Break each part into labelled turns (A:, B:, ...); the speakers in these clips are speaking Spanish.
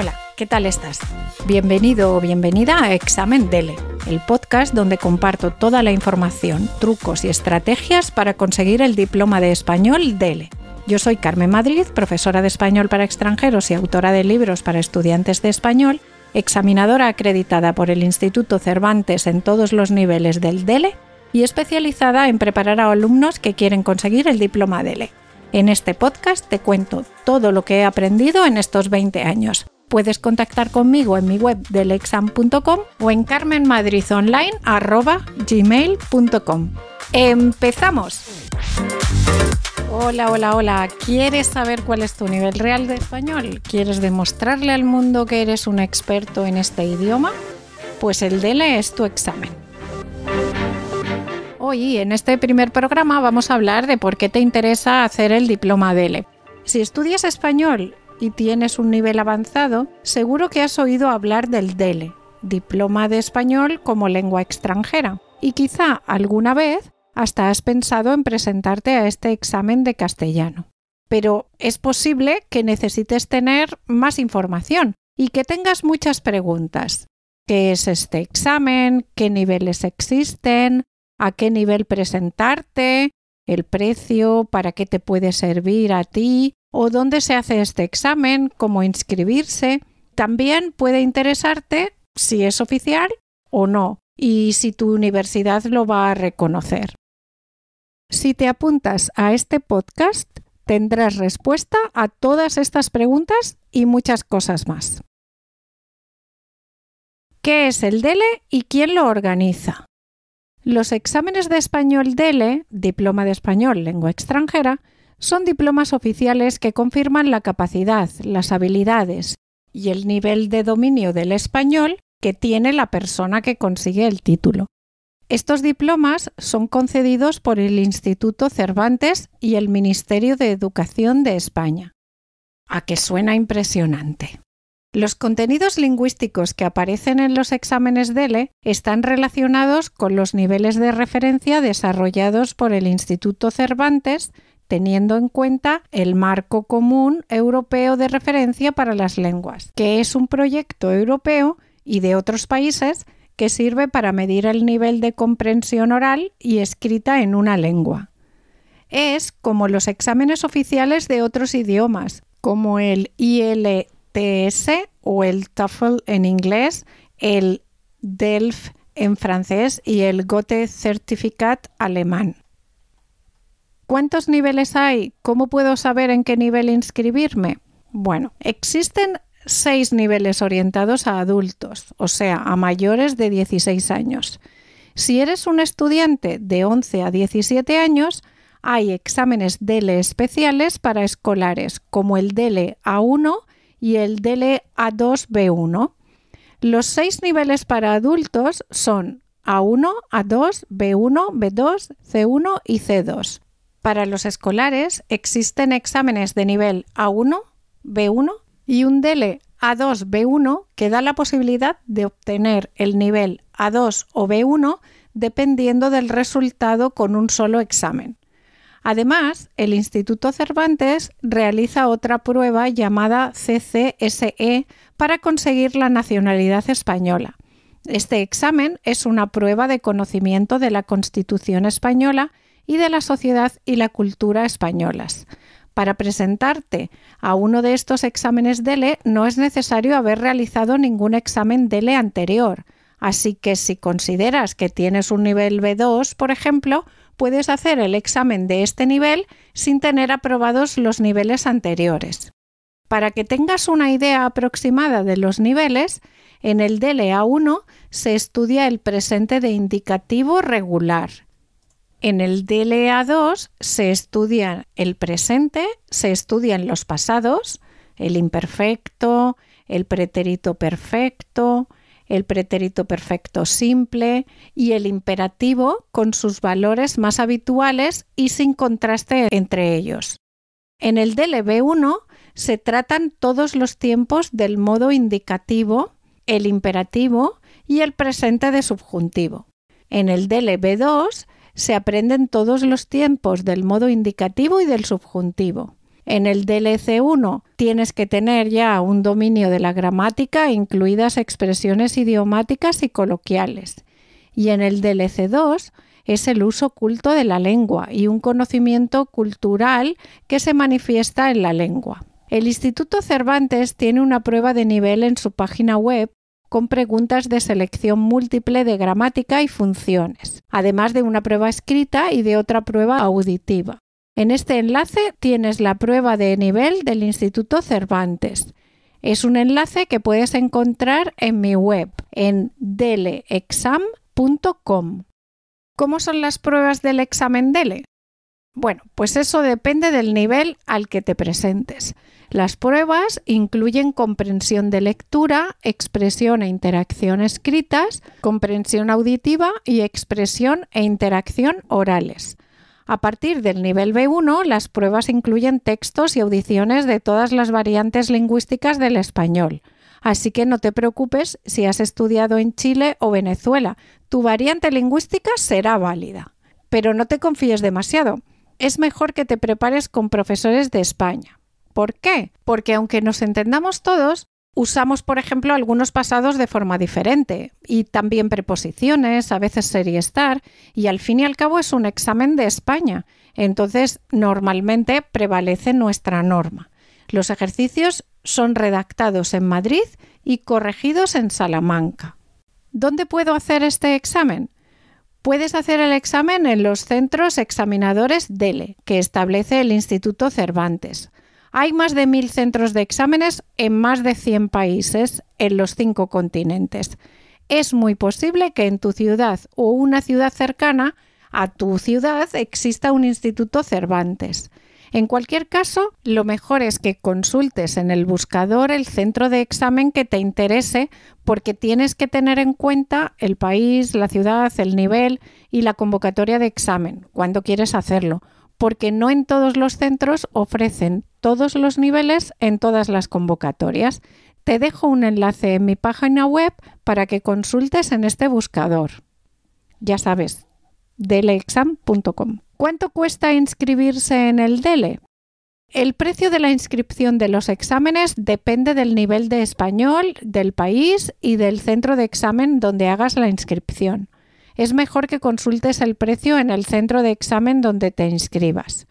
A: Hola, ¿qué tal estás? Bienvenido o bienvenida a Examen DELE, el podcast donde comparto toda la información, trucos y estrategias para conseguir el diploma de español DELE. Yo soy Carmen Madrid, profesora de español para extranjeros y autora de libros para estudiantes de español, examinadora acreditada por el Instituto Cervantes en todos los niveles del DELE y especializada en preparar a alumnos que quieren conseguir el diploma DELE. En este podcast te cuento todo lo que he aprendido en estos 20 años. Puedes contactar conmigo en mi web delexam.com o en carmenmadridonline.gmail.com. ¡Empezamos! Hola, hola, hola. ¿Quieres saber cuál es tu nivel real de español? ¿Quieres demostrarle al mundo que eres un experto en este idioma? Pues el DELE es tu examen. Hoy, en este primer programa, vamos a hablar de por qué te interesa hacer el diploma DELE. Si estudias español y tienes un nivel avanzado, seguro que has oído hablar del DELE, Diploma de Español como Lengua Extranjera, y quizá alguna vez hasta has pensado en presentarte a este examen de castellano. Pero es posible que necesites tener más información y que tengas muchas preguntas. ¿Qué es este examen? ¿Qué niveles existen? ¿A qué nivel presentarte? ¿El precio? ¿Para qué te puede servir a ti? O dónde se hace este examen, cómo inscribirse. También puede interesarte si es oficial o no y si tu universidad lo va a reconocer. Si te apuntas a este podcast, tendrás respuesta a todas estas preguntas y muchas cosas más. ¿Qué es el DELE y quién lo organiza? Los exámenes de español DELE, Diploma de Español Lengua Extranjera, son diplomas oficiales que confirman la capacidad, las habilidades y el nivel de dominio del español que tiene la persona que consigue el título. Estos diplomas son concedidos por el Instituto Cervantes y el Ministerio de Educación de España. A que suena impresionante. Los contenidos lingüísticos que aparecen en los exámenes DELE están relacionados con los niveles de referencia desarrollados por el Instituto Cervantes teniendo en cuenta el Marco Común Europeo de Referencia para las Lenguas, que es un proyecto europeo y de otros países que sirve para medir el nivel de comprensión oral y escrita en una lengua. Es como los exámenes oficiales de otros idiomas, como el ILTS o el TOEFL en inglés, el DELF en francés y el Goethe Certificat alemán. ¿Cuántos niveles hay? ¿Cómo puedo saber en qué nivel inscribirme? Bueno, existen seis niveles orientados a adultos, o sea, a mayores de 16 años. Si eres un estudiante de 11 a 17 años, hay exámenes DELE especiales para escolares, como el DELE A1 y el DELE A2B1. Los seis niveles para adultos son A1, A2, B1, B2, C1 y C2. Para los escolares existen exámenes de nivel A1, B1 y un DELE A2, B1 que da la posibilidad de obtener el nivel A2 o B1 dependiendo del resultado con un solo examen. Además, el Instituto Cervantes realiza otra prueba llamada CCSE para conseguir la nacionalidad española. Este examen es una prueba de conocimiento de la Constitución española y de la sociedad y la cultura españolas. Para presentarte a uno de estos exámenes DELE no es necesario haber realizado ningún examen DELE anterior, así que si consideras que tienes un nivel B2, por ejemplo, puedes hacer el examen de este nivel sin tener aprobados los niveles anteriores. Para que tengas una idea aproximada de los niveles, en el DELE A1 se estudia el presente de indicativo regular, en el DLA2 se estudia el presente, se estudian los pasados, el imperfecto, el pretérito perfecto, el pretérito perfecto simple y el imperativo con sus valores más habituales y sin contraste entre ellos. En el DLB1 se tratan todos los tiempos del modo indicativo, el imperativo y el presente de subjuntivo. En el DLB2 se aprenden todos los tiempos del modo indicativo y del subjuntivo. En el DLC1 tienes que tener ya un dominio de la gramática, incluidas expresiones idiomáticas y coloquiales. Y en el DLC2 es el uso culto de la lengua y un conocimiento cultural que se manifiesta en la lengua. El Instituto Cervantes tiene una prueba de nivel en su página web con preguntas de selección múltiple de gramática y funciones, además de una prueba escrita y de otra prueba auditiva. En este enlace tienes la prueba de nivel del Instituto Cervantes. Es un enlace que puedes encontrar en mi web en deleexam.com. ¿Cómo son las pruebas del examen DELE? Bueno, pues eso depende del nivel al que te presentes. Las pruebas incluyen comprensión de lectura, expresión e interacción escritas, comprensión auditiva y expresión e interacción orales. A partir del nivel B1, las pruebas incluyen textos y audiciones de todas las variantes lingüísticas del español. Así que no te preocupes si has estudiado en Chile o Venezuela, tu variante lingüística será válida. Pero no te confíes demasiado. Es mejor que te prepares con profesores de España. ¿Por qué? Porque aunque nos entendamos todos, usamos, por ejemplo, algunos pasados de forma diferente y también preposiciones, a veces ser y estar, y al fin y al cabo es un examen de España. Entonces, normalmente prevalece nuestra norma. Los ejercicios son redactados en Madrid y corregidos en Salamanca. ¿Dónde puedo hacer este examen? Puedes hacer el examen en los centros examinadores DELE, que establece el Instituto Cervantes. Hay más de mil centros de exámenes en más de 100 países en los cinco continentes. Es muy posible que en tu ciudad o una ciudad cercana a tu ciudad exista un instituto Cervantes. En cualquier caso, lo mejor es que consultes en el buscador el centro de examen que te interese porque tienes que tener en cuenta el país, la ciudad, el nivel y la convocatoria de examen cuando quieres hacerlo, porque no en todos los centros ofrecen todos los niveles en todas las convocatorias. Te dejo un enlace en mi página web para que consultes en este buscador. Ya sabes, deleexam.com. ¿Cuánto cuesta inscribirse en el DELE? El precio de la inscripción de los exámenes depende del nivel de español, del país y del centro de examen donde hagas la inscripción es mejor que consultes el precio en el centro de examen donde te inscribas.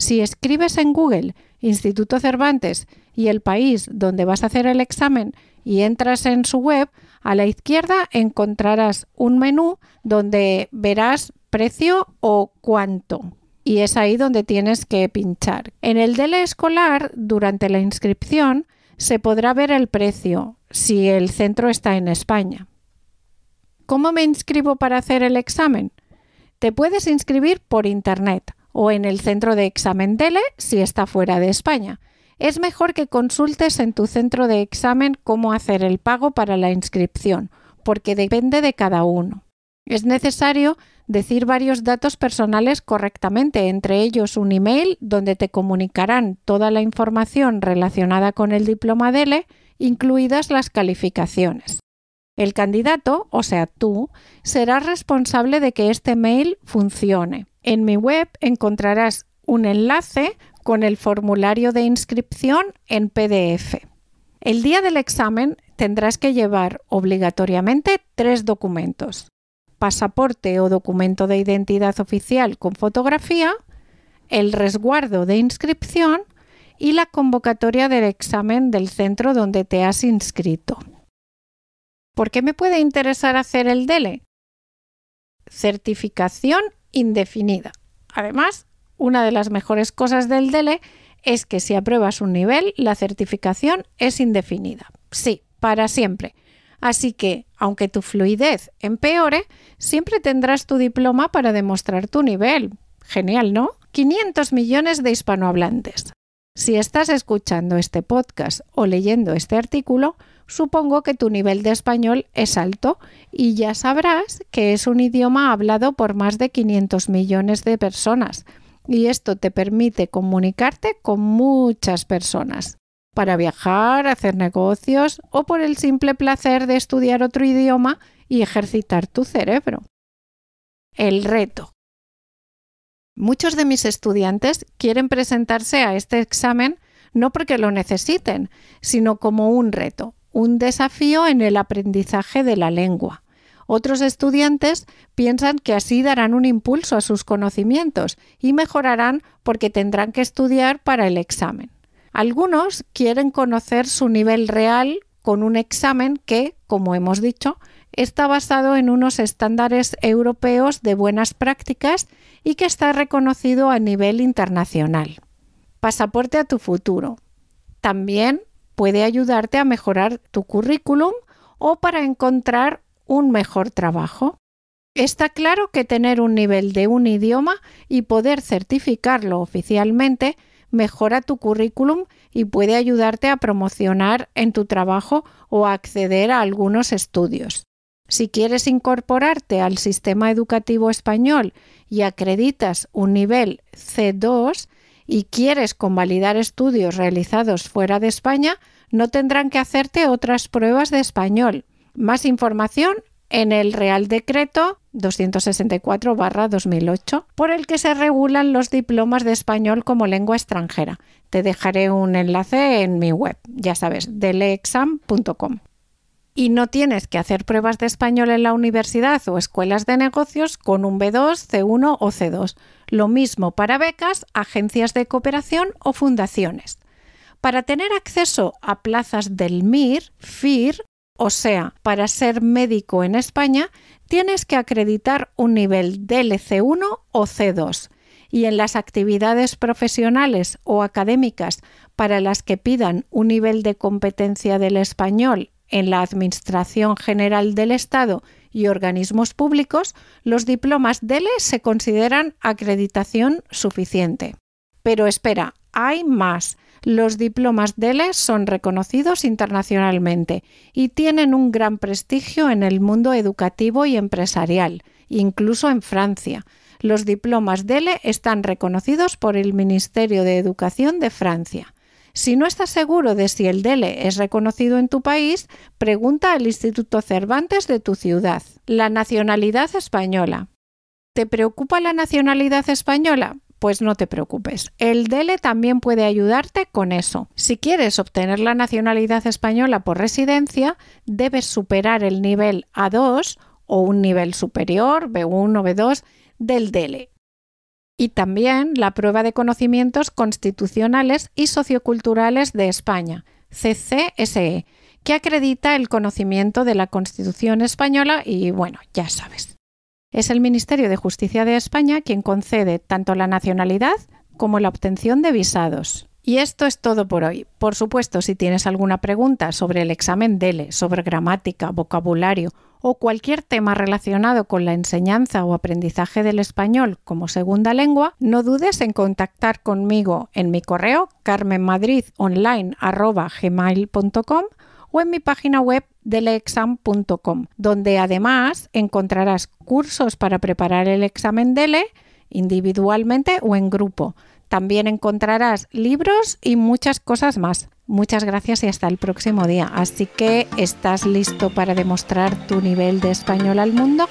A: Si escribes en Google Instituto Cervantes y el país donde vas a hacer el examen y entras en su web, a la izquierda encontrarás un menú donde verás precio o cuánto. Y es ahí donde tienes que pinchar. En el DELE escolar, durante la inscripción, se podrá ver el precio si el centro está en España. ¿Cómo me inscribo para hacer el examen? Te puedes inscribir por Internet o en el centro de examen DELE si está fuera de España. Es mejor que consultes en tu centro de examen cómo hacer el pago para la inscripción, porque depende de cada uno. Es necesario decir varios datos personales correctamente, entre ellos un email donde te comunicarán toda la información relacionada con el diploma DELE, incluidas las calificaciones. El candidato, o sea tú, será responsable de que este mail funcione. En mi web encontrarás un enlace con el formulario de inscripción en PDF. El día del examen tendrás que llevar obligatoriamente tres documentos. Pasaporte o documento de identidad oficial con fotografía, el resguardo de inscripción y la convocatoria del examen del centro donde te has inscrito. ¿Por qué me puede interesar hacer el DELE? Certificación indefinida. Además, una de las mejores cosas del DELE es que si apruebas un nivel, la certificación es indefinida. Sí, para siempre. Así que, aunque tu fluidez empeore, siempre tendrás tu diploma para demostrar tu nivel. Genial, ¿no? 500 millones de hispanohablantes. Si estás escuchando este podcast o leyendo este artículo, supongo que tu nivel de español es alto y ya sabrás que es un idioma hablado por más de 500 millones de personas y esto te permite comunicarte con muchas personas para viajar, hacer negocios o por el simple placer de estudiar otro idioma y ejercitar tu cerebro. El reto. Muchos de mis estudiantes quieren presentarse a este examen no porque lo necesiten, sino como un reto, un desafío en el aprendizaje de la lengua. Otros estudiantes piensan que así darán un impulso a sus conocimientos y mejorarán porque tendrán que estudiar para el examen. Algunos quieren conocer su nivel real con un examen que, como hemos dicho, está basado en unos estándares europeos de buenas prácticas y que está reconocido a nivel internacional. Pasaporte a tu futuro. También puede ayudarte a mejorar tu currículum o para encontrar un mejor trabajo. Está claro que tener un nivel de un idioma y poder certificarlo oficialmente mejora tu currículum y puede ayudarte a promocionar en tu trabajo o a acceder a algunos estudios. Si quieres incorporarte al sistema educativo español y acreditas un nivel C2 y quieres convalidar estudios realizados fuera de España, no tendrán que hacerte otras pruebas de español. Más información en el Real Decreto 264-2008, por el que se regulan los diplomas de español como lengua extranjera. Te dejaré un enlace en mi web, ya sabes, deleexam.com y no tienes que hacer pruebas de español en la universidad o escuelas de negocios con un B2, C1 o C2. Lo mismo para becas, agencias de cooperación o fundaciones. Para tener acceso a plazas del MIR, FIR, o sea, para ser médico en España, tienes que acreditar un nivel DLC1 o C2 y en las actividades profesionales o académicas para las que pidan un nivel de competencia del español en la Administración General del Estado y organismos públicos, los diplomas DELE se consideran acreditación suficiente. Pero espera, hay más. Los diplomas DELE son reconocidos internacionalmente y tienen un gran prestigio en el mundo educativo y empresarial, incluso en Francia. Los diplomas DELE están reconocidos por el Ministerio de Educación de Francia. Si no estás seguro de si el DELE es reconocido en tu país, pregunta al Instituto Cervantes de tu ciudad. La nacionalidad española. ¿Te preocupa la nacionalidad española? Pues no te preocupes. El DELE también puede ayudarte con eso. Si quieres obtener la nacionalidad española por residencia, debes superar el nivel A2 o un nivel superior, B1 o B2, del DELE y también la prueba de conocimientos constitucionales y socioculturales de España, CCSE, que acredita el conocimiento de la Constitución española y bueno, ya sabes. Es el Ministerio de Justicia de España quien concede tanto la nacionalidad como la obtención de visados. Y esto es todo por hoy. Por supuesto, si tienes alguna pregunta sobre el examen DELE, sobre gramática, vocabulario o cualquier tema relacionado con la enseñanza o aprendizaje del español como segunda lengua, no dudes en contactar conmigo en mi correo carmenmadridonline.gmail.com o en mi página web deleexam.com, donde además encontrarás cursos para preparar el examen DELE individualmente o en grupo también encontrarás libros y muchas cosas más. Muchas gracias y hasta el próximo día. Así que, ¿estás listo para demostrar tu nivel de español al mundo?